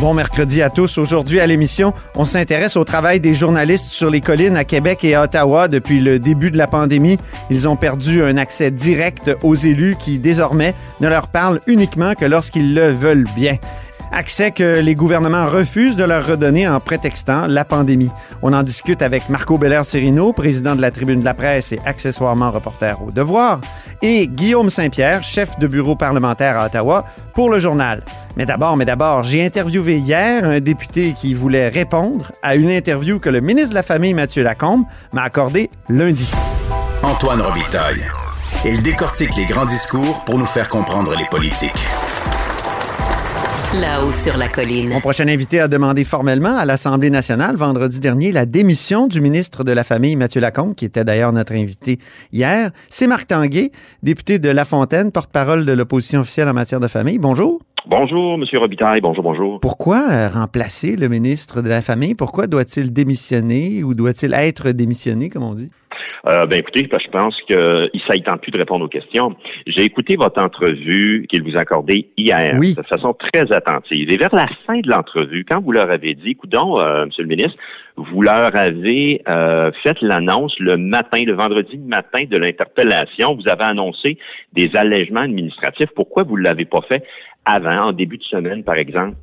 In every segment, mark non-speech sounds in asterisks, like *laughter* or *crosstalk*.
Bon mercredi à tous. Aujourd'hui à l'émission, on s'intéresse au travail des journalistes sur les collines à Québec et à Ottawa depuis le début de la pandémie. Ils ont perdu un accès direct aux élus qui désormais ne leur parlent uniquement que lorsqu'ils le veulent bien. Accès que les gouvernements refusent de leur redonner en prétextant la pandémie. On en discute avec Marco Belair-Serino, président de la Tribune de la presse et accessoirement reporter au Devoir, et Guillaume Saint-Pierre, chef de bureau parlementaire à Ottawa, pour le journal. Mais d'abord, mais d'abord, j'ai interviewé hier un député qui voulait répondre à une interview que le ministre de la Famille, Mathieu Lacombe, m'a accordée lundi. Antoine Robitaille. Il décortique les grands discours pour nous faire comprendre les politiques. Là-haut sur la colline. Mon prochain invité a demandé formellement à l'Assemblée nationale vendredi dernier la démission du ministre de la Famille, Mathieu Lacombe, qui était d'ailleurs notre invité hier. C'est Marc Tanguay, député de La Fontaine, porte-parole de l'opposition officielle en matière de famille. Bonjour. Bonjour, Monsieur Robitaille. Bonjour, bonjour. Pourquoi euh, remplacer le ministre de la Famille? Pourquoi doit-il démissionner ou doit-il être démissionné, comme on dit? Euh, ben écoutez, je pense qu'il ne tente plus de répondre aux questions. J'ai écouté votre entrevue qu'il vous a accordée hier Oui. de façon très attentive. Et vers la fin de l'entrevue, quand vous leur avez dit, écoutons, euh, Monsieur le ministre, vous leur avez euh, fait l'annonce le matin, le vendredi matin de l'interpellation. Vous avez annoncé des allègements administratifs. Pourquoi vous ne l'avez pas fait avant, en début de semaine, par exemple?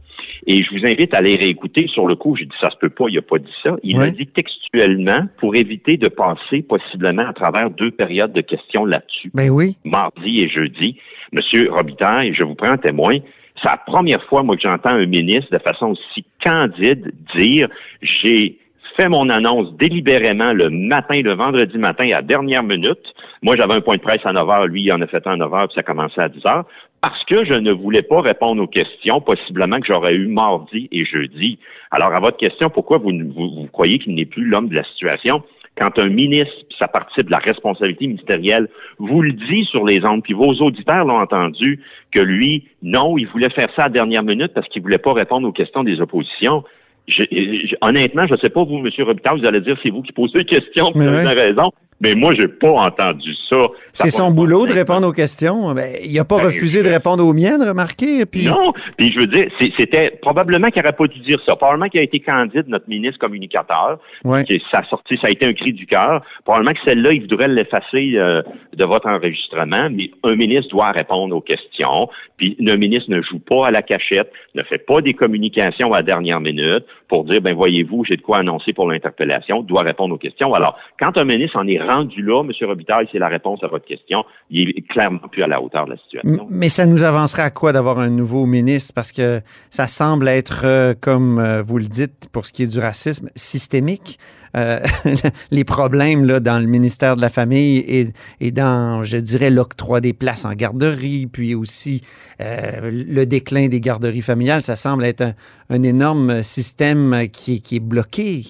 Et je vous invite à les réécouter. Sur le coup, j'ai dit ça se peut pas, il a pas dit ça. Il Ouais. a dit textuellement pour éviter de passer possiblement à travers deux périodes de questions là-dessus, Ben oui. mardi et jeudi. Monsieur Robitaille, je vous prends en témoin. C'est la première fois, moi, que j'entends un ministre de façon aussi candide dire j'ai fait mon annonce délibérément le matin, le vendredi matin, à dernière minute. Moi, j'avais un point de presse à 9 heures, lui, il en a fait un à 9 heures, puis ça commençait à 10 heures, parce que je ne voulais pas répondre aux questions, possiblement que j'aurais eu mardi et jeudi. Alors, à votre question, pourquoi vous, vous, vous croyez qu'il n'est plus l'homme de la situation? Quand un ministre, puis ça participe de la responsabilité ministérielle, vous le dit sur les ondes, puis vos auditeurs l'ont entendu, que lui, non, il voulait faire ça à la dernière minute parce qu'il voulait pas répondre aux questions des oppositions. Je- je- honnêtement, je ne sais pas, vous, M. Robitaille, vous allez dire c'est vous qui posez les questions, vous avez ouais. raison, mais moi, j'ai pas entendu ça. Ça C'est son boulot de répondre aux questions. Ben, il n'a pas Ben, refusé je- de répondre aux miennes, remarquez. Puis... Non, puis je veux dire, c'était probablement qu'il n'aurait pas dû dire ça. Probablement qu'il a été candide, notre ministre communicateur. Ouais. que ça a sorti, ça a été un cri du cœur. Probablement que celle-là, il voudrait l'effacer euh, de votre enregistrement, mais un ministre doit répondre aux questions. Puis un ministre ne joue pas à la cachette, ne fait pas des communications à la dernière minute pour dire, ben voyez-vous, j'ai de quoi annoncer pour l'interpellation, doit répondre aux questions. Alors, quand un ministre en est rendu là, M. Robitaille, c'est la réponse à votre question, il est clairement plus à la hauteur de la situation. Mais ça nous avancerait à quoi d'avoir un nouveau ministre? Parce que ça semble être, euh, comme euh, vous le dites, pour ce qui est du racisme, systémique. Euh, *laughs* les problèmes là, dans le ministère de la Famille et, et dans, je dirais, l'octroi des places en garderie, puis aussi le déclin des garderies familiales, ça semble être un, un énorme système qui, est- qui est bloqué.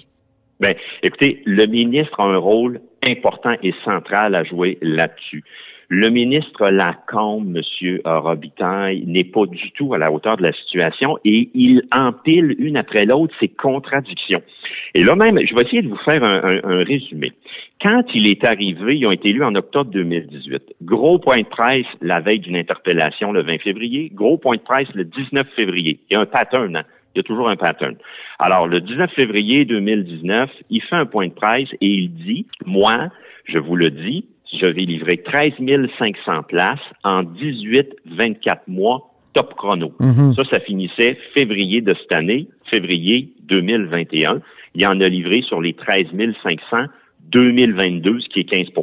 Ben, écoutez, le ministre a un rôle important et central à jouer là-dessus. Le ministre Lacombe, M. Robitaille, n'est pas du tout à la hauteur de la situation et il empile une après l'autre ses contradictions. Et là même, je vais essayer de vous faire un, un- un résumé. Quand il est arrivé, ils ont été élus en octobre 2018. Gros point de presse la veille d'une interpellation le 20 février. Gros point de presse le 19 février. Il y a un pattern, hein? Il y a toujours un pattern. Alors, le 19 février 2019, il fait un point de presse et il dit, moi, je vous le dis, je vais livrer 13 500 places en 18-24 mois top chrono. Mhm. Ça, ça finissait février de cette année, février 2021. Il en a livré sur les 13 500 2022, ce qui est 15%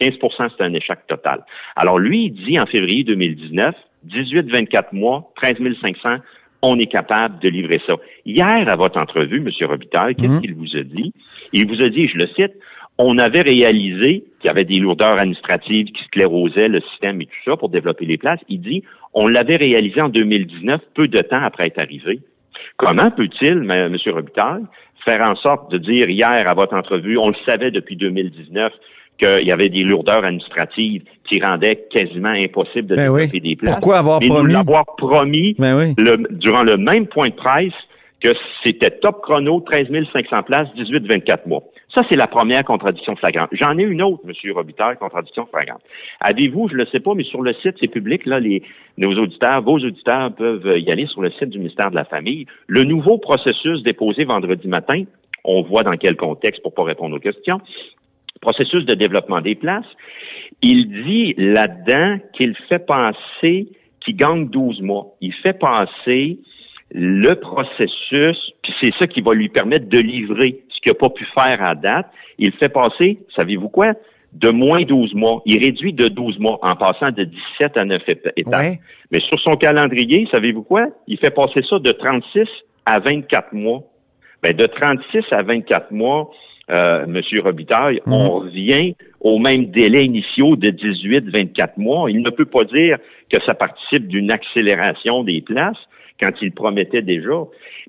15% c'est un échec total. Alors, lui, il dit en février 2019, 18-24 mois, 13 500, on est capable de livrer ça. Hier, à votre entrevue, M. Robitaille, qu'est-ce Mhm. qu'il vous a dit? Il vous a dit, je le cite, on avait réalisé qu'il y avait des lourdeurs administratives qui sclérosaient le système et tout ça pour développer les places. Il dit, on l'avait réalisé en 2019, peu de temps après être arrivé. Comment peut-il, M. Robitaille, faire en sorte de dire hier à votre entrevue, on le savait depuis 2019 qu'il y avait des lourdeurs administratives qui rendaient quasiment impossible de Ben développer oui. des places. Pourquoi avoir Mais nous promis? l'avoir promis Ben oui. le- durant le même point de presse que c'était top chrono, 13 500 places, 18-24 mois. Ça, c'est la première contradiction flagrante. J'en ai une autre, M. Robitaille, contradiction flagrante. Avez-vous, je ne le sais pas, mais sur le site, c'est public, là, les, nos auditeurs, vos auditeurs peuvent y aller sur le site du ministère de la Famille. Le nouveau processus déposé vendredi matin, on voit dans quel contexte pour pas répondre aux questions, processus de développement des places, il dit là-dedans qu'il fait passer, qu'il gagne 12 mois. Il fait passer le processus, puis c'est ça qui va lui permettre de livrer ce qu'il n'a pas pu faire à date. Il fait passer, savez-vous quoi? De moins 12 mois. Il réduit de 12 mois en passant de 17 à 9 éta- étapes. Ouais. Mais sur son calendrier, savez-vous quoi? Il fait passer ça de 36 à 24 mois. Ben, de 36 à 24 mois, euh, Monsieur Robitaille, Mhm. on revient au même délai initiaux de 18-24 mois. Il ne peut pas dire que ça participe d'une accélération des places quand il promettait déjà.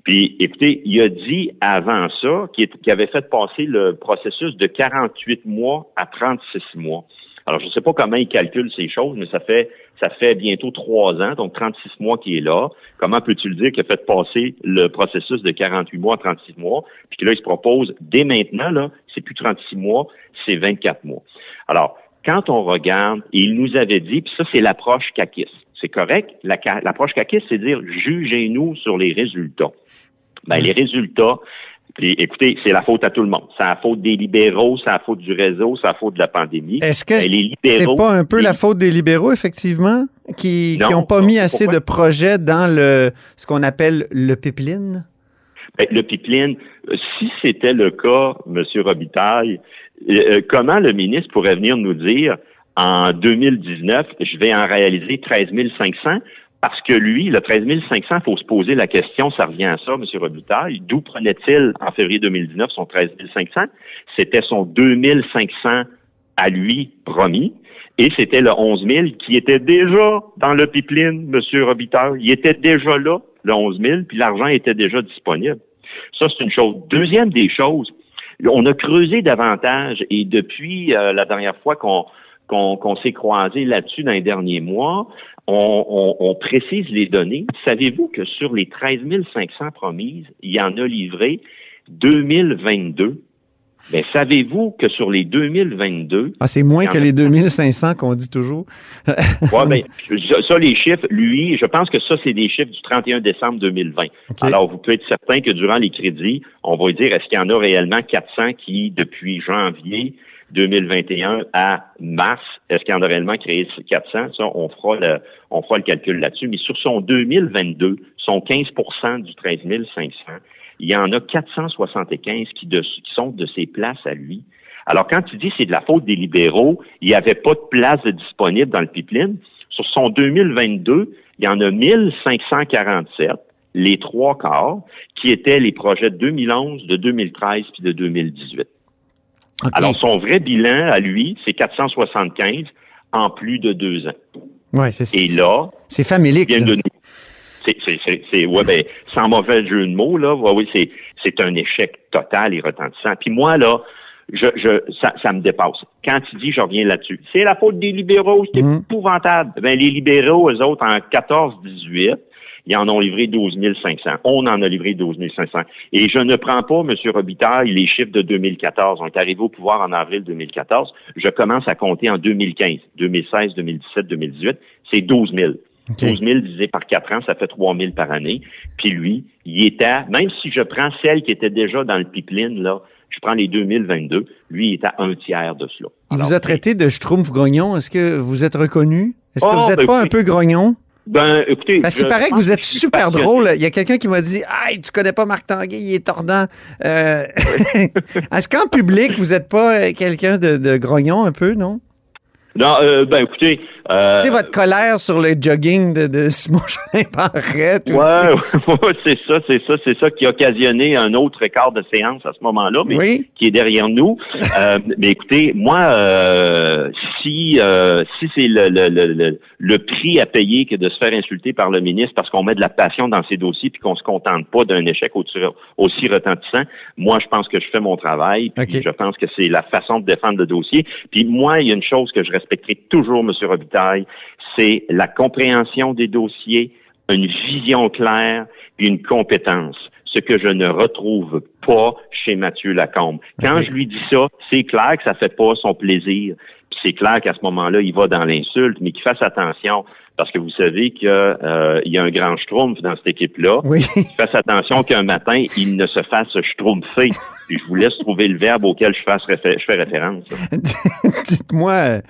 Puis, écoutez, il a dit avant ça qu'il avait fait passer le processus de 48 mois à 36 mois. Alors, je ne sais pas comment il calcule ces choses, mais ça fait ça fait bientôt trois ans, donc 36 mois qu'il est là. Comment peux-tu le dire qu'il a fait passer le processus de 48 mois à 36 mois, puis que là, il se propose dès maintenant, là, c'est plus 36 mois, c'est 24 mois. Alors, quand on regarde, et il nous avait dit, puis ça, c'est l'approche CACIS. C'est correct? La L'approche CACIS, c'est dire jugez-nous sur les résultats. Ben, les résultats, puis écoutez, c'est la faute à tout le monde. C'est la faute des libéraux, c'est la faute du réseau, c'est la faute de la pandémie. Est-ce que Ben, c'est pas un peu la faute des libéraux, effectivement, qui Non, n'ont pas non, mis assez pourquoi? de projets dans le ce qu'on appelle le pipeline? Ben, le pipeline, euh, si c'était le cas, M. Robitaille, euh, euh, comment le ministre pourrait venir nous dire en 2019, je vais en réaliser 13 500 parce que lui, le 13 500, il faut se poser la question, ça revient à ça, M. Robitaille, d'où prenait-il en février 2019 son 13 500? C'était son 2 500 à lui promis. Et c'était le 11 000 qui était déjà dans le pipeline, M. Robitaille. Il était déjà là, le 11 000, puis l'argent était déjà disponible. Ça, c'est une chose. Deuxième des choses, on a creusé davantage et depuis euh, la dernière fois qu'on qu'on s'est croisé là-dessus dans les derniers mois, on, on- on précise les données. Savez-vous que sur les 13 500 promises, il y en a livré 2022? Mais savez-vous que sur les 2022, Ah, c'est moins que les 2500 qu'on dit toujours? *laughs* Ouais, ben, ça, les chiffres, lui, je pense que ça, c'est des chiffres du 31 décembre 2020. OK. Alors, vous pouvez être certain que durant les crédits, on va dire, est-ce qu'il y en a réellement 400 qui, depuis janvier 2021 à mars, est-ce qu'il en a réellement créé 400? Ça, on fera le, on fera le calcul là-dessus. Mais sur son 2022, son 15% du 13 500, il y en a 475 qui, de- qui sont de ses places à lui. Alors, quand tu dis c'est de la faute des libéraux, il n'y avait pas de place disponible dans le pipeline. Sur son 2022, il y en a 1547, les trois quarts, qui étaient les projets de 2011, de 2013 puis de 2018. Alors, son vrai bilan à lui, c'est 475 en plus de deux ans. ouais, c'est Et là, c'est familique. vient là. de nous. C'est, ouais, ben, sans mauvais jeu de mots, là, ouais, oui, c'est, c'est un échec total et retentissant. Puis moi, là, je, je, ça, ça me dépasse. Quand tu dis, je reviens là-dessus, c'est la faute des libéraux, c'est Mhm. épouvantable. Ben, les libéraux, eux autres, en 14-18, ils en ont livré 12 500. On en a livré 12 500. Et je ne prends pas, M. Robitaille, les chiffres de 2014. On est arrivé au pouvoir en avril 2014. Je commence à compter en 2015, 2016, 2017, 2018. C'est 12 000. OK. 12 000 divisé par 4 ans, ça fait 3 000 par année. Puis lui, il était, même si je prends celle qui était déjà dans le pipeline, là, je prends les 2022, lui, il est à un tiers de cela. Il vous a traité de schtroumpf grognon? Est-ce que vous êtes reconnu? Est-ce que Oh, vous n'êtes ben pas un peu grognon? Ben, écoutez. Parce qu'il paraît que vous êtes super drôle. Il y a quelqu'un qui m'a dit Hey, tu connais pas Marc Tanguay, il est tordant. Euh, *laughs* Est-ce qu'en public, vous n'êtes pas euh, quelqu'un de, de grognon un peu, non? Non, euh, ben, écoutez. Euh, Tu sais, votre colère sur le jogging de, de Simon *laughs* Jolin Barrette. ou- Ouais, ouais, c'est ça, c'est ça, c'est ça qui a occasionné un autre écart de séance à ce moment-là, mais Oui. qui est derrière nous. *laughs* Euh, mais écoutez, moi, euh, si euh, si c'est le, le, le, le, prix à payer que de se faire insulter par le ministre parce qu'on met de la passion dans ses dossiers puis qu'on se contente pas d'un échec aussi, retentissant, moi, je pense que je fais mon travail. Puis je pense que c'est la façon de défendre le dossier. Puis moi, il y a une chose que je respecterai toujours, M. Robitaille, c'est la compréhension des dossiers, une vision claire puis une compétence. Ce que je ne retrouve pas chez Mathieu Lacombe. Quand je lui dis ça, c'est clair que ça fait pas son plaisir. C'est clair qu'à ce moment-là, il va dans l'insulte, mais qu'il fasse attention parce que vous savez qu'il y a un grand schtroumpf dans cette équipe-là. Oui. Qu'il fasse attention qu'un matin, il ne se fasse schtroumpfer. *laughs* Puis je vous laisse trouver le verbe auquel je, fasse réfé- je fais référence. *laughs* Dites-moi, euh,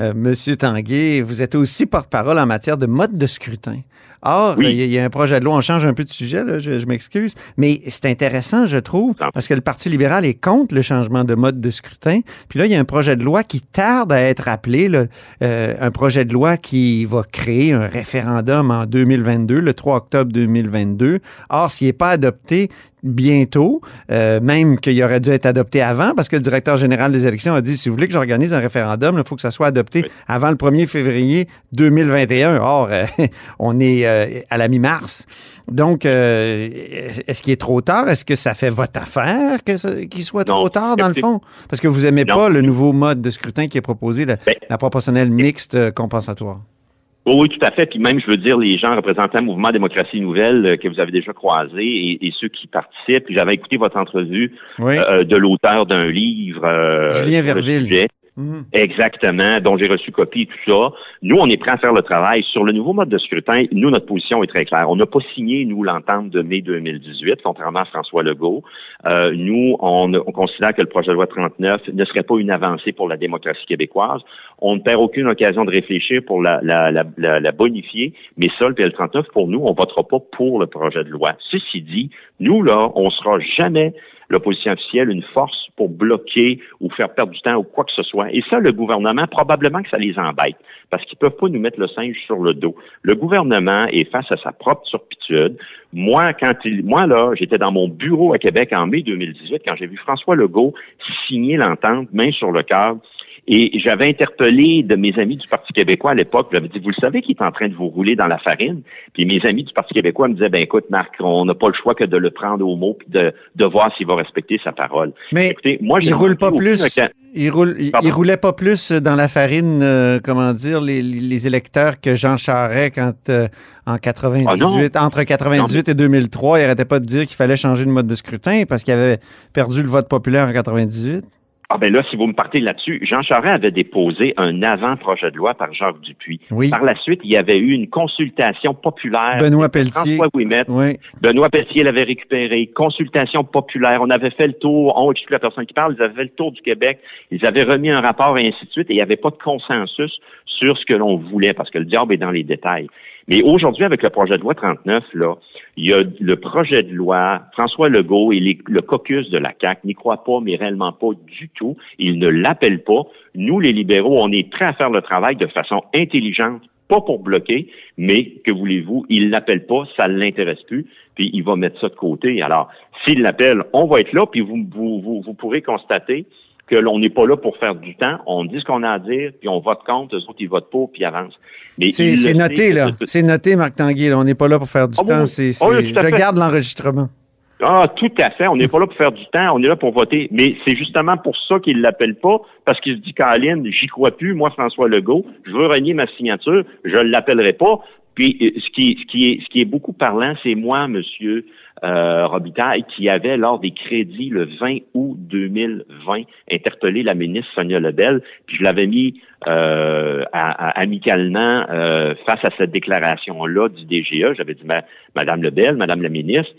euh, Monsieur Tanguay, vous êtes aussi porte-parole en matière de mode de scrutin. Or, Oui. il y a- il y, a un projet de loi, on change un peu de sujet, là, je, je m'excuse, mais c'est intéressant, je trouve, parce que le Parti libéral est contre le changement de mode de scrutin. Puis là, il y a un projet de loi qui tarde à être appelé, euh, un projet de loi qui va créer un référendum en 2022, le 3 octobre 2022. Or, s'il n'est pas adopté, bientôt, euh, même qu'il aurait dû être adopté avant, parce que le directeur général des élections a dit, si vous voulez que j'organise un référendum, il faut que ça soit adopté Oui. avant le 1er février 2021. Or, euh, *laughs* on est euh, à la mi-mars. Donc, euh, est-ce qu'il est trop tard? Est-ce que ça fait votre affaire qu'il soit Non. trop tard, dans le fond? Parce que vous aimez Non. pas le nouveau mode de scrutin qui est proposé, la, Ben- la proportionnelle mixte compensatoire. Oui, oui, tout à fait. Puis même, je veux dire, les gens représentant le mouvement Démocratie Nouvelle euh, que vous avez déjà croisés et, et ceux qui participent. Puis j'avais écouté votre entrevue Oui. euh, de l'auteur d'un livre. euh, Julien Verville. Mhm. Exactement, dont j'ai reçu copie et tout ça. Nous, on est prêts à faire le travail. Sur le nouveau mode de scrutin, nous, notre position est très claire. On n'a pas signé, nous, l'entente de mai 2018, contrairement à François Legault. Euh, nous, on, on considère que le projet de loi 39 ne serait pas une avancée pour la démocratie québécoise. On ne perd aucune occasion de réfléchir pour la, la, la, la, bonifier, mais ça, le PL39, pour nous, on votera pas pour le projet de loi. Ceci dit, nous, là, on sera jamais l'opposition officielle une force pour bloquer ou faire perdre du temps ou quoi que ce soit. Et ça, le gouvernement, probablement que ça les embête, parce qu'ils peuvent pas nous mettre le singe sur le dos. Le gouvernement est face à sa propre turpitude. Moi, quand il, moi là, j'étais dans mon bureau à Québec en mai 2018 quand j'ai vu François Legault signer l'entente, main sur le cœur. Et j'avais interpellé de mes amis du Parti québécois à l'époque, j'avais dit, vous le savez qu'il est en train de vous rouler dans la farine? Puis mes amis du Parti québécois me disaient, ben écoute, Marc, on n'a pas le choix que de le prendre au mot puis de, de voir s'il va respecter sa parole. Mais Écoutez, moi, j'ai il roule pas plus. Il, roule, il, roulait pas plus dans la farine, euh, comment dire, les, les électeurs que Jean Charest quand euh, en 98, entre 98 et 2003, il arrêtait pas de dire qu'il fallait changer de mode de scrutin parce qu'il avait perdu le vote populaire en 98. Ah ben là, si vous me partez là-dessus, Jean Charest avait déposé un avant-projet de loi par Jacques Dupuis. Oui. Par la suite, il y avait eu une consultation populaire. Benoît Pelletier. François Ouimet. Oui. Benoît Pelletier l'avait récupéré. Consultation populaire. On avait fait le tour. On exclut la personne qui parle. Ils avaient fait le tour du Québec. Ils avaient remis un rapport et ainsi de suite. Et il n'y avait pas de consensus sur ce que l'on voulait parce que le diable est dans les détails. Mais aujourd'hui, avec le projet de loi 39, là, il y a le projet de loi, François Legault et le caucus de la CAQ n'y croient pas, mais réellement pas du tout. Ils ne l'appellent pas. Nous, les libéraux, on est prêts à faire le travail de façon intelligente, pas pour bloquer, mais que voulez-vous, il l'appelle pas, ça ne l'intéresse plus, puis il va mettre ça de côté. Alors, s'il l'appelle, on va être là, puis vous, vous, vous, vous pourrez constater que l'on n'est pas là pour faire du temps. On dit ce qu'on a à dire, puis on vote contre, eux autres, ils votent pour, puis ils avancent. Mais C'est noté, là. C'est noté, Marc Tanguay. là. On n'est pas là pour faire du Ah temps. tout à je garde l'enregistrement. Ah, tout à fait. On n'est pas là pour faire du temps. On est là pour voter. Mais c'est justement pour ça qu'il l'appelle pas, parce qu'il se dit, Caroline, j'y crois plus. Moi, François Legault, je veux renier ma signature. Je ne l'appellerai pas. Puis, euh, ce qui, ce qui est, ce qui est beaucoup parlant, c'est moi, Monsieur euh, Robitaille, qui avait, lors des crédits le 20 août 2020, interpellé la ministre Sonia Lebel, puis je l'avais mis euh, à- à- amicalement euh, face à cette déclaration-là du DGA. J'avais dit, Ma- Madame Lebel, Madame la ministre,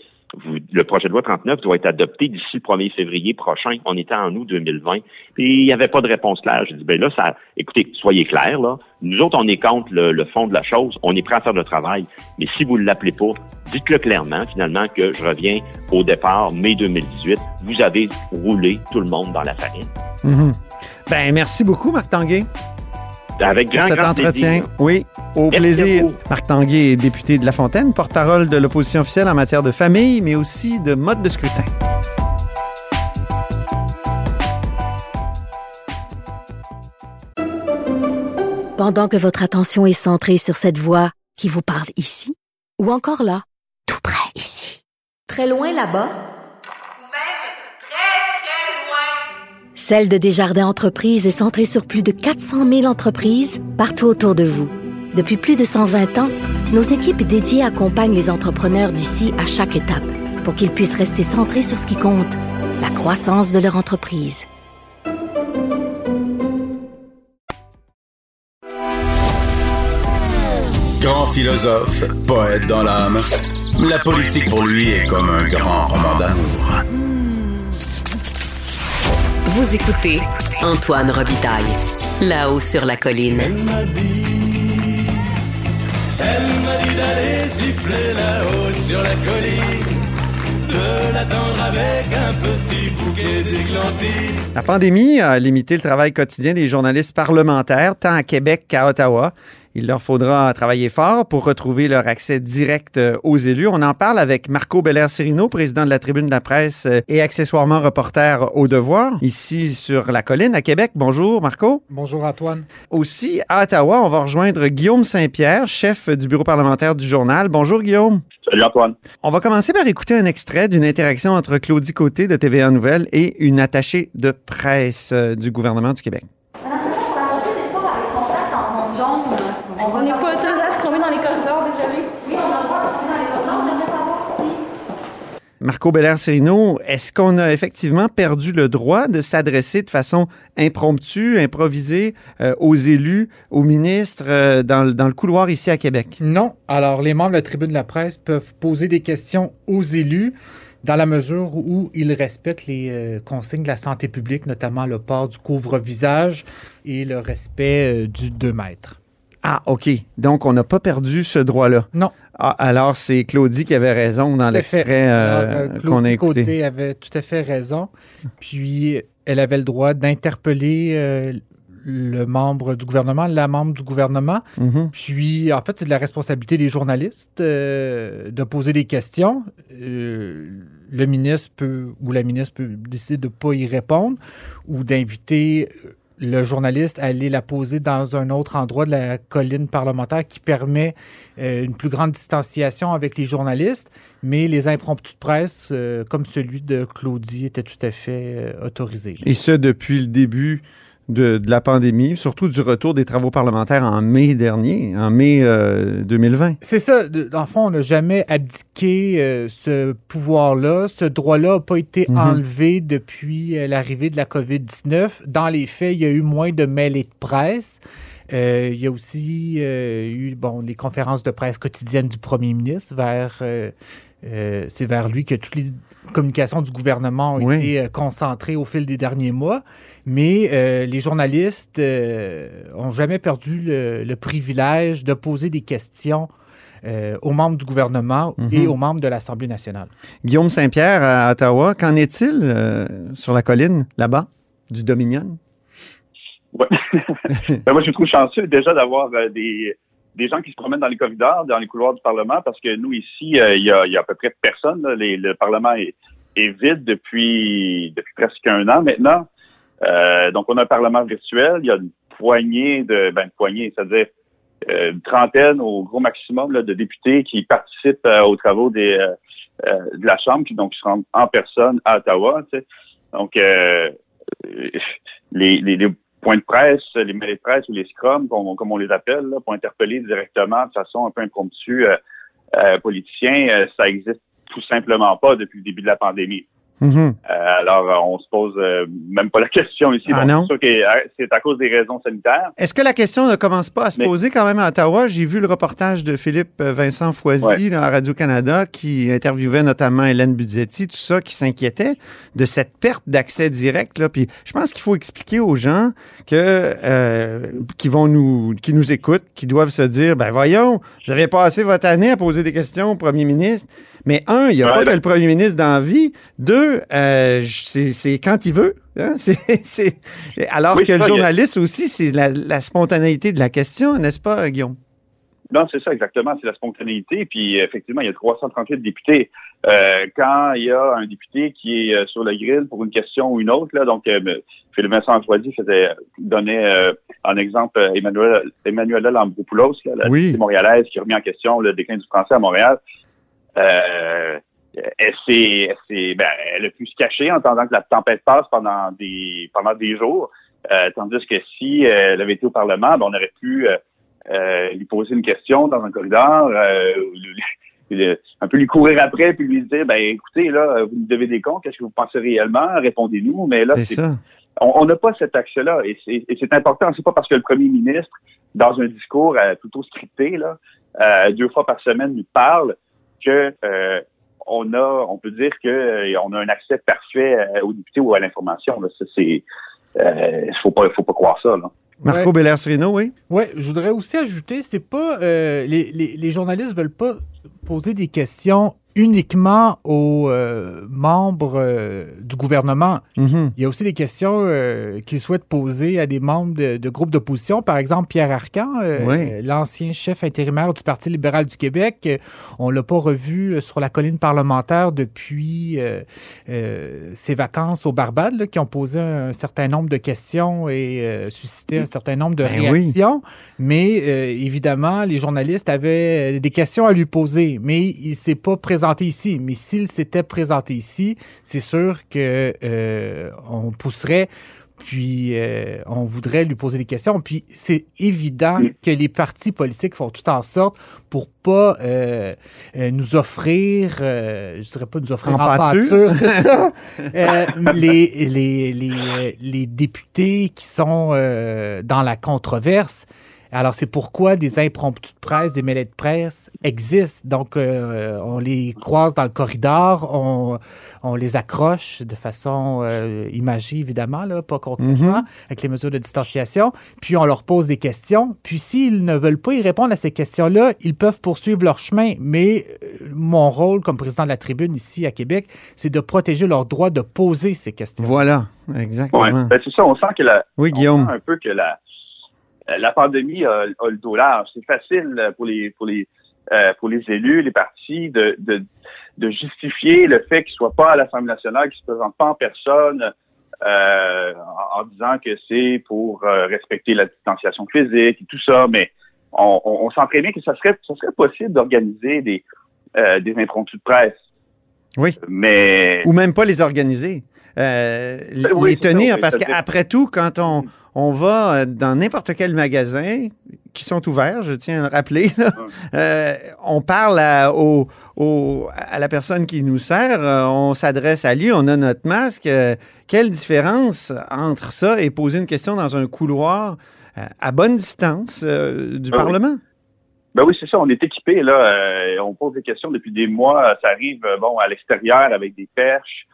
le projet de loi 39 doit être adopté d'ici le 1er février prochain. On était en août 2020. Puis il n'y avait pas de réponse claire. Je dis, ben là, ça, écoutez, soyez clairs, là. Nous autres, on est contre le, fond de la chose. On est prêt à faire le travail. Mais si vous ne l'appelez pas, dites-le clairement, finalement, que je reviens au départ, mai 2018. Vous avez roulé tout le monde dans la farine. Mhm. Ben, merci beaucoup, Marc Tanguay. Avec grand, cet entretien. Oui, au plaisir. Marc Tanguay est député de La Fontaine, porte-parole de l'opposition officielle en matière de famille, mais aussi de mode de scrutin. Pendant que votre attention est centrée sur cette voix qui vous parle ici, ou encore là, tout près ici, très loin là-bas, Celle de Desjardins Entreprises est centrée sur plus de 400 000 entreprises partout autour de vous. Depuis plus de 120 ans, nos équipes dédiées accompagnent les entrepreneurs d'ici à chaque étape pour qu'ils puissent rester centrés sur ce qui compte, la croissance de leur entreprise. Grand philosophe, poète dans l'âme, la politique pour lui est comme un grand roman d'amour. Vous écoutez Antoine Robitaille, là-haut sur la colline. Elle m'a dit, elle m'a dit d'aller siffler là-haut sur la colline, de l'attendre avec un petit bouquet d'églantines. La pandémie a limité le travail quotidien des journalistes parlementaires, tant à Québec qu'à Ottawa. Il leur faudra travailler fort pour retrouver leur accès direct euh, aux élus. On en parle avec Marco Belair-Sirino, président de la Tribune de la presse euh, et accessoirement reporter au Devoir, ici sur la colline à Québec. Bonjour Marco. Bonjour Antoine. Aussi à Ottawa, on va rejoindre Guillaume Saint-Pierre, chef du bureau parlementaire du journal. Bonjour Guillaume. Salut Antoine. On va commencer par écouter un extrait d'une interaction entre Claudie Côté de TVA Nouvelle et une attachée de presse euh, du gouvernement du Québec. On n'est pas autorisé à se dans les corridors, désolé. Oui, on a le droit de se dans les corridors. J'aimerais savoir Marco Belair-Serino, est-ce qu'on a effectivement perdu le droit de s'adresser de façon impromptue, improvisée euh, aux élus, aux ministres euh, dans, dans, le couloir ici à Québec? Non. Alors, les membres de la tribune de la presse peuvent poser des questions aux élus dans la mesure où ils respectent les euh, consignes de la santé publique, notamment le port du couvre-visage et le respect du 2 mètres. Ah, OK. Donc, on n'a pas perdu ce droit-là. Non. Ah, alors, c'est Claudie qui avait raison dans l'extrait euh, euh, qu'on a écouté. Claudie avait tout à fait raison. Puis, elle avait le droit d'interpeller euh, le membre du gouvernement, la membre du gouvernement. Mm-hmm. Puis, en fait, c'est de la responsabilité des journalistes de poser des questions. le ministre peut, ou la ministre peut décider de ne pas y répondre ou d'inviter le journaliste aller la poser dans un autre endroit de la colline parlementaire qui permet euh, une plus grande distanciation avec les journalistes, mais les impromptus de presse, euh, comme celui de Claudie, étaient tout à fait euh, autorisés. Et ce, depuis le début de, la pandémie, surtout du retour des travaux parlementaires en mai dernier, en mai 2020. Euh, C'est ça. En fond, on n'a jamais abdiqué euh, ce pouvoir-là. Ce droit-là n'a pas été mhm. enlevé depuis euh, l'arrivée de la COVID-19. Dans les faits, il y a eu moins de mêlées de presse. il y a aussi eu bon, les conférences de presse quotidiennes du premier ministre vers c'est vers lui que toutes les communications du gouvernement ont été concentrées au fil des derniers mois. Mais euh, les journalistes n'ont euh, jamais perdu le, privilège de poser des questions euh, aux membres du gouvernement et mhm. aux membres de l'Assemblée nationale. Guillaume Saint-Pierre à Ottawa, qu'en est-il sur la colline là-bas du Dominion? Ouais. *laughs* Ben, moi, je trouve chanceux déjà d'avoir des, des gens qui se promènent dans les corridors, dans les couloirs du Parlement, parce que nous, ici, il y, a, y, a, à peu près personne. le Parlement est, est, vide depuis, depuis presque un an maintenant. Euh, donc, on a un Parlement virtuel. Il y a une poignée de, ben, une poignée, c'est-à-dire euh, une trentaine au gros maximum là, de députés qui participent euh, aux travaux des, de la Chambre, qui donc se rendent en personne à Ottawa. Donc, les, les, les, points de presse, les mails de presse ou les scrums, comme, on les appelle, là, pour interpeller directement de façon un peu impromptue euh, politiciens, ça existe tout simplement pas depuis le début de la pandémie. Mhm. Euh, alors, euh, on se pose euh, même pas la question ici. Ah Bon, non? C'est sûr que c'est à cause des raisons sanitaires. Est-ce que la question ne commence pas à se Mais- poser quand même à Ottawa? J'ai vu le reportage de Philippe Vincent Foisy Ouais. là, à Radio-Canada qui interviewait notamment Hélène Budzetti, tout ça, qui s'inquiétait de cette perte d'accès direct. Là. Puis je pense qu'il faut expliquer aux gens que, euh, qui, vont nous, qui nous écoutent, qui doivent se dire, ben voyons, vous avez passé votre année à poser des questions au premier ministre. Mais un, il n'y a Ouais, pas là- que le premier ministre d'envie. Deux, euh, c'est quand il veut. hein. *laughs* Alors Oui, que le ça, a- journaliste aussi, c'est la, la spontanéité de la question, n'est-ce pas, Guillaume? Non, c'est ça exactement, c'est la spontanéité. Puis effectivement, il y a 338 députés. Euh, quand il y a un député qui est euh, sur le grill pour une question ou une autre, là, donc euh, Philippe Vincent Antoine faisait donner euh, en exemple Emmanuel Emmanuela Lambropoulos, la Oui. députée montréalaise qui a remis en question le déclin du français à Montréal. Euh, elle s'est, elle s'est- ben, elle a pu se cacher en attendant que la tempête passe pendant des pendant des jours. Euh, tandis que si euh, elle avait été au Parlement, ben, on aurait pu euh, lui poser une question dans un corridor, lui- un peu lui courir après puis lui dire ben écoutez là vous nous devez des comptes qu'est-ce que vous pensez réellement? Répondez-nous mais là C'est on n'a pas cet accès-là et c'est et c'est important. C'est pas parce que le premier ministre, dans un discours euh, plutôt scripté, là, euh, deux fois par semaine, nous parle que euh, on a, on peut dire que euh, on a un accès parfait euh, aux députés ou à l'information. là. Ça, c'est, euh, faut pas, faut pas croire ça. Là. Marco Ouais. Bellers-Rino, oui? Ouais, je voudrais aussi ajouter, c'est pas euh, les, les, les journalistes veulent pas poser des questions uniquement aux euh, membres euh, du gouvernement. Mhm. Il y a aussi des questions euh, qu'ils souhaitent poser à des membres de, de groupes d'opposition. Par exemple, Pierre Arcan, euh, Oui. l'ancien chef intérimaire du Parti libéral du Québec. on l'a pas revu sur la colline parlementaire depuis ses vacances au Barbade, là, qui ont posé un, certain nombre de questions et suscité un certain nombre de Ben oui. réactions. Mais évidemment, les journalistes avaient des questions à lui poser, mais il ne s'est pas présenté ici. Mais s'il s'était présenté ici, c'est sûr que euh, on pousserait. Puis euh, on voudrait lui poser des questions. Puis c'est évident que les partis politiques font tout en sorte pour pas euh, euh, nous offrir, euh, je dirais pas nous offrir En en, pâture. pâture, c'est ça, *laughs* euh, les, les, les, les députés qui sont euh, dans la controverse. Alors, c'est pourquoi des impromptus de presse, des mêlées de presse existent. Donc, euh, on les croise dans le corridor, on, on les accroche de façon euh, imagée, évidemment, là, pas concrètement, avec les mesures de distanciation. Puis, on leur pose des questions. Puis, s'ils ne veulent pas y répondre à ces questions-là, ils peuvent poursuivre leur chemin. Mais euh, mon rôle comme président de la tribune ici à Québec, c'est de protéger leur droit de poser ces questions. Voilà, exactement. Ouais. Ben, c'est ça. On sent que la, Oui, on Guillaume. sent un peu que la, la pandémie a, a le dos large. C'est facile pour les pour les euh, pour les élus, les partis, de, de, de justifier le fait qu'ils ne soient pas à l'Assemblée nationale, qu'ils ne se présentent pas en personne, euh, en, en disant que c'est pour euh, respecter la distanciation physique et tout ça, mais on, on, on sent très bien que ça serait, ça serait possible d'organiser des, euh, des impromptus de presse. Oui. Mais Ou même pas les organiser. Euh, Ben oui, les ça, tenir, oui, parce qu'après tout, quand on, on va euh, dans n'importe quel magasin, qui sont ouverts, je tiens à le rappeler, là, euh, on parle à, au- au- à la personne qui nous sert, euh, on s'adresse à lui, on a notre masque. euh, quelle différence entre ça et poser une question dans un couloir euh, à bonne distance du oui. Parlement? Ben oui, c'est ça. On est équipé là. on pose des questions depuis des mois. Ça arrive bon à l'extérieur avec des perches.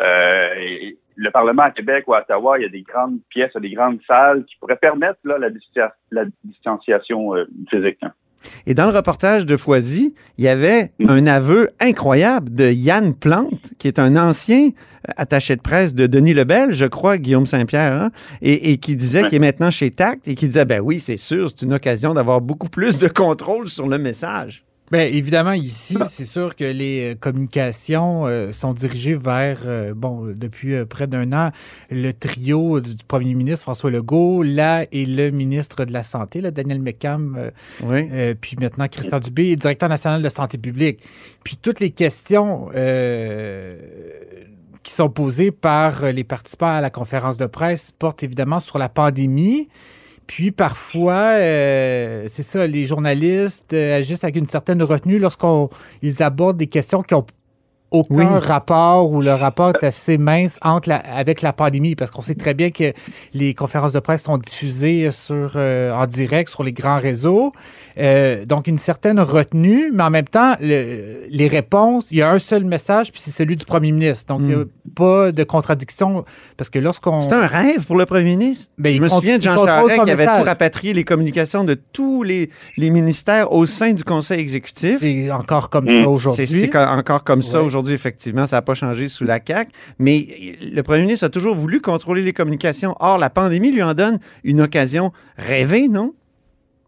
Euh, et le Parlement à Québec ou à Ottawa, il y a des grandes pièces, des grandes salles qui pourraient permettre là, la, distia- la distanciation euh, physique. hein. Et dans le reportage de Foisy, il y avait Mm. un aveu incroyable de Yann Plante, qui est un ancien euh, attaché de presse de Denis Lebel, je crois, Guillaume Saint-Pierre, hein, et, et qui disait qu'il est maintenant chez Tact et qui disait, ben oui, c'est sûr, c'est une occasion d'avoir beaucoup plus de contrôle sur le message. Bien, évidemment, ici, c'est sûr que les euh, communications euh, sont dirigées vers, euh, bon, depuis euh, près d'un an, le trio du premier ministre François Legault, là, et le ministre de la Santé, là, Daniel McCam, Oui. puis maintenant Christian Dubé, directeur national de santé publique. Puis toutes les questions qui sont posées par les participants à la conférence de presse portent évidemment sur la pandémie. Puis parfois, euh, c'est ça, les journalistes euh, agissent avec une certaine retenue lorsqu'ils abordent des questions qui ont aucun Oui. rapport ou le rapport est assez mince entre la- avec la pandémie parce qu'on sait très bien que les conférences de presse sont diffusées sur, euh, en direct sur les grands réseaux. Euh, donc, une certaine retenue, mais en même temps, le- les réponses, il y a un seul message, puis c'est celui du premier ministre. Donc, il n'y a pas de contradiction parce que lorsqu'on. C'est un rêve pour le premier ministre. Ben, Je me souviens de Jean Charest qui avait message. tout rapatrié les communications de tous les, les ministères au sein du conseil exécutif. C'est encore comme Mm. ça aujourd'hui. C'est c'est co- encore comme ça Ouais. Aujourd'hui, effectivement. Ça n'a pas changé sous la CAQ. Mais le premier ministre a toujours voulu contrôler les communications. Or, la pandémie lui en donne une occasion rêvée, non?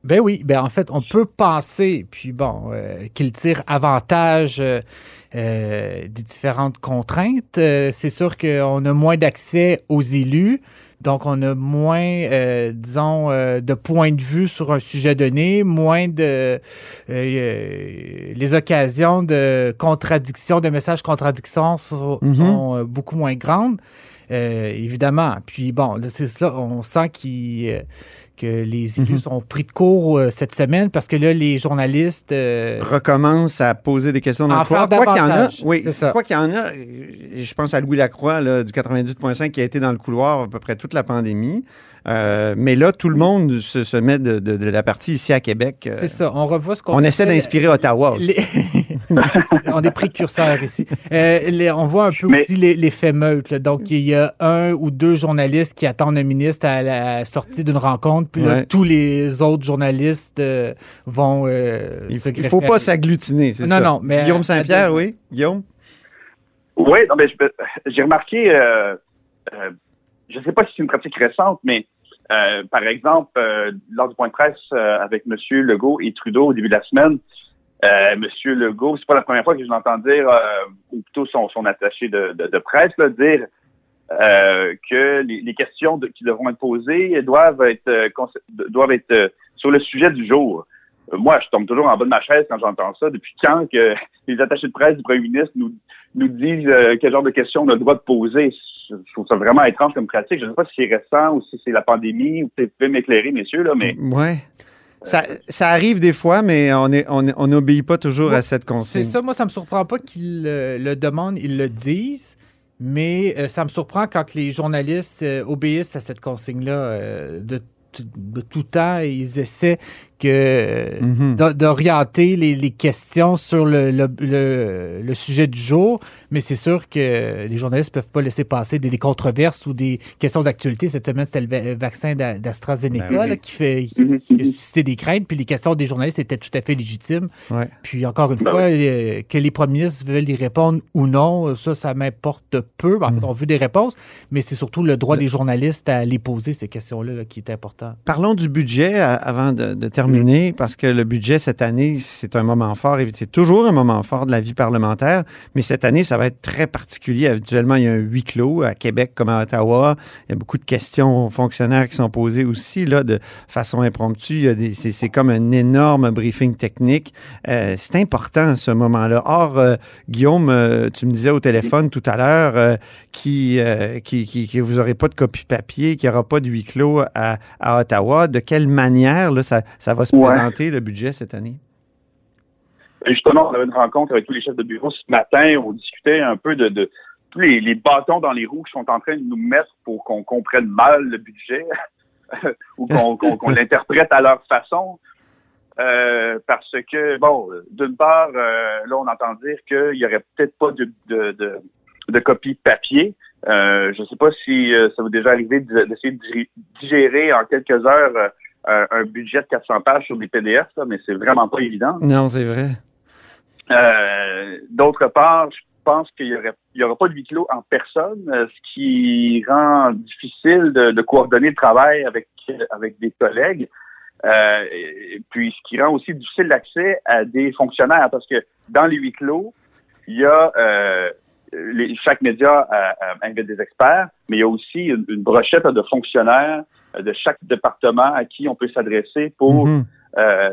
Ben oui, ben en fait, on peut penser, puis bon, euh, qu'il tire avantage euh, euh, des différentes contraintes. Euh, c'est sûr qu'on a moins d'accès aux élus, donc on a moins, euh, disons, euh, de points de vue sur un sujet donné, moins de euh, euh, les occasions de contradiction, de messages contradictions sont, Mhm. sont, euh, beaucoup moins grandes. Euh, évidemment. Puis bon, c'est ça, on sent qu'il, euh, que les élus Mhm. sont pris de court euh, cette semaine parce que là, les journalistes. euh, recommence à poser des questions dans En le faire Quoi qu'il y en a, oui, quoi qu'il y en a, je pense à Louis Lacroix là, du 98.5 qui a été dans le couloir à peu près toute la pandémie. Euh, mais là, tout le monde se, se met de, de- de la partie ici à Québec. C'est ça, on revoit ce qu'on. on essaie d'inspirer Ottawa aussi. les- *laughs* on est précurseurs ici. Euh, les- on voit un peu Mais- aussi les- l'effet meute. là. Donc, il y a un ou deux journalistes qui attendent un ministre à la sortie d'une rencontre, puis là, Ouais. tous les autres journalistes euh, vont. euh, Il ne faut pas s'agglutiner, c'est Non, ça. non, mais- Guillaume Saint-Pierre, oui. Guillaume? Oui, non, mais je- j'ai remarqué, euh, euh, je ne sais pas si c'est une pratique récente, mais euh, par exemple, euh, lors du point de presse euh, avec M. Legault et Trudeau au début de la semaine, euh, M. Legault, c'est pas la première fois que je l'entends dire, euh, ou plutôt son, son attaché de, de, de presse, là, dire euh, que les, les questions de- qui devront être posées doivent être, euh, doivent être euh, sur le sujet du jour. Moi, je tombe toujours en bas de ma chaise quand j'entends ça. Depuis quand que *laughs* les attachés de presse du premier ministre nous, nous disent quel genre de questions on a le droit de poser? Je trouve ça vraiment étrange comme pratique. Je ne sais pas si c'est récent ou si c'est la pandémie ou peut-être vous pouvez m'éclairer, messieurs, là, mais Ouais. Ça, ça arrive des fois, mais on n'obéit pas toujours Ouais, à cette consigne. C'est ça, moi, ça me surprend pas qu'ils le demandent, ils le disent, mais euh, ça me surprend quand les journalistes euh, obéissent à cette consigne-là euh, de tout temps et ils essaient que Mhm. d'o- d'orienter les, les questions sur le, le- le- le sujet du jour, mais c'est sûr que les journalistes ne peuvent pas laisser passer des, des controverses ou des questions d'actualité. Cette semaine, c'était le va- vaccin d'A- d'AstraZeneca Ben oui. qui, fait, qui, qui a suscité des craintes, puis les questions des journalistes étaient tout à fait légitimes. Ouais. Puis encore une Ben fois, euh, que les premiers ministres veulent y répondre ou non, ça, ça m'importe peu. En Mm. fait, on veut des réponses, mais c'est surtout le droit des journalistes à les poser, ces questions-là, là, qui est important. Parlons du budget euh, avant de, de Mm. Terminer, parce que le budget cette année, c'est un moment fort. C'est toujours un moment fort de la vie parlementaire, mais cette année, ça va être très particulier. Habituellement, il y a un huis clos à Québec comme à Ottawa. Il y a beaucoup de questions aux fonctionnaires qui sont posées aussi là, de façon impromptue. C'est comme un énorme briefing technique. Euh, c'est important ce moment-là. Or, euh, Guillaume, euh, tu me disais au téléphone tout à l'heure qui, qui, vous n'aurez pas de copie papier, qu'il n'y aura pas de huis clos à, à Ottawa. De quelle manière là, ça, ça va se Ouais. présenter, le budget, cette année? Justement, on avait une rencontre avec tous les chefs de bureau ce matin. On discutait un peu de, de tous les, les bâtons dans les roues qui sont en train de nous mettre pour qu'on comprenne mal le budget *laughs* ou qu'on *laughs* l'interprète à leur façon. Euh, parce que, bon, d'une part, euh, là, on entend dire qu'il y aurait peut-être pas de, de, de, de copie papier. Euh, je ne sais pas si ça vous est déjà arrivé de- d'essayer de digé- digérer en quelques heures euh, un, budget de 400 pages sur des PDF, là, mais c'est vraiment pas évident. Non, c'est vrai. Euh, D'autre part, je pense qu'il y aurait, aura pas de huis clos en personne, euh, ce qui rend difficile de, de coordonner le travail avec avec des collègues. Euh, et, puis, ce qui rend aussi difficile l'accès à des fonctionnaires, parce que dans les huis clos, il y a les, chaque média a- a- invite des experts, mais il y a aussi une, une brochette de fonctionnaires euh, de chaque département à qui on peut s'adresser pour Mhm. euh,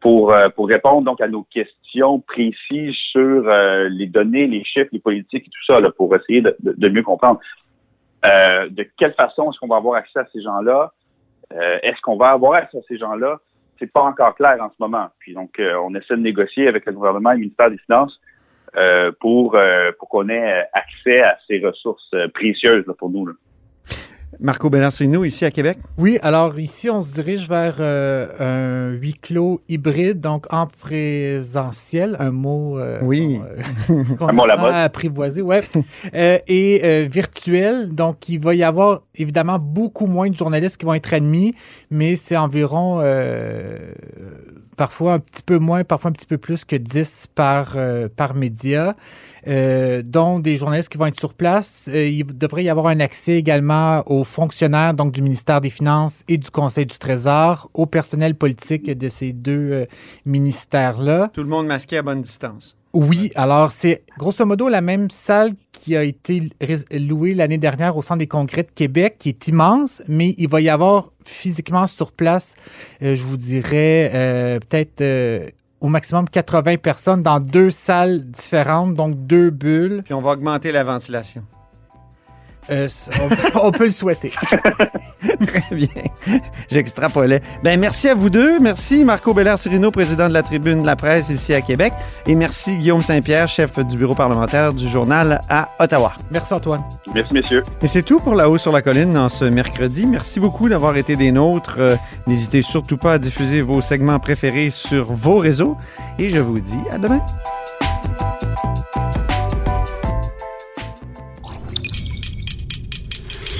pour, euh, pour répondre donc à nos questions précises sur euh, les données, les chiffres, les politiques et tout ça, là, pour essayer de, de- mieux comprendre. Euh, de quelle façon est-ce qu'on va avoir accès à ces gens-là? Euh, est-ce qu'on va avoir accès à ces gens-là? C'est pas encore clair en ce moment. Puis donc, euh, on essaie de négocier avec le gouvernement et le ministère des Finances euh, pour, euh, pour qu'on ait accès à ces ressources précieuses là, pour nous. Là. Marco Bellasino, ici à Québec? Oui, alors ici, on se dirige vers euh, un huis clos hybride, donc en présentiel, un mot, euh, oui. euh, *laughs* qu'on a apprivoisé, ouais, euh, et euh, virtuel. Donc, il va y avoir évidemment beaucoup moins de journalistes qui vont être admis, mais c'est environ parfois un petit peu moins, parfois un petit peu plus que 10 par, par média euh, dont des journalistes qui vont être sur place. Euh, il devrait y avoir un accès également aux fonctionnaires donc du ministère des Finances et du Conseil du Trésor, au personnel politique de ces deux euh, ministères-là. Tout le monde masqué à bonne distance. Oui, alors c'est grosso modo la même salle qui a été louée l'année dernière au Centre des congrès de Québec, qui est immense, mais il va y avoir physiquement sur place, euh, je vous dirais, euh, peut-être euh, au maximum 80 personnes dans deux salles différentes, donc deux bulles. Puis on va augmenter la ventilation. Euh, on, *laughs* on, peut le souhaiter. *laughs* Très bien. J'extrapolais. Ben, merci à vous deux. Merci Marco Bellard-Cirino, président de la Tribune de la presse ici à Québec. Et merci Guillaume Saint-Pierre, chef du bureau parlementaire du journal à Ottawa. Merci Antoine. Merci messieurs. Et c'est tout pour La Haut sur la Colline dans ce mercredi. Merci beaucoup d'avoir été des nôtres. Euh, n'hésitez surtout pas à diffuser vos segments préférés sur vos réseaux. Et je vous dis à demain.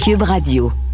Cube Radio.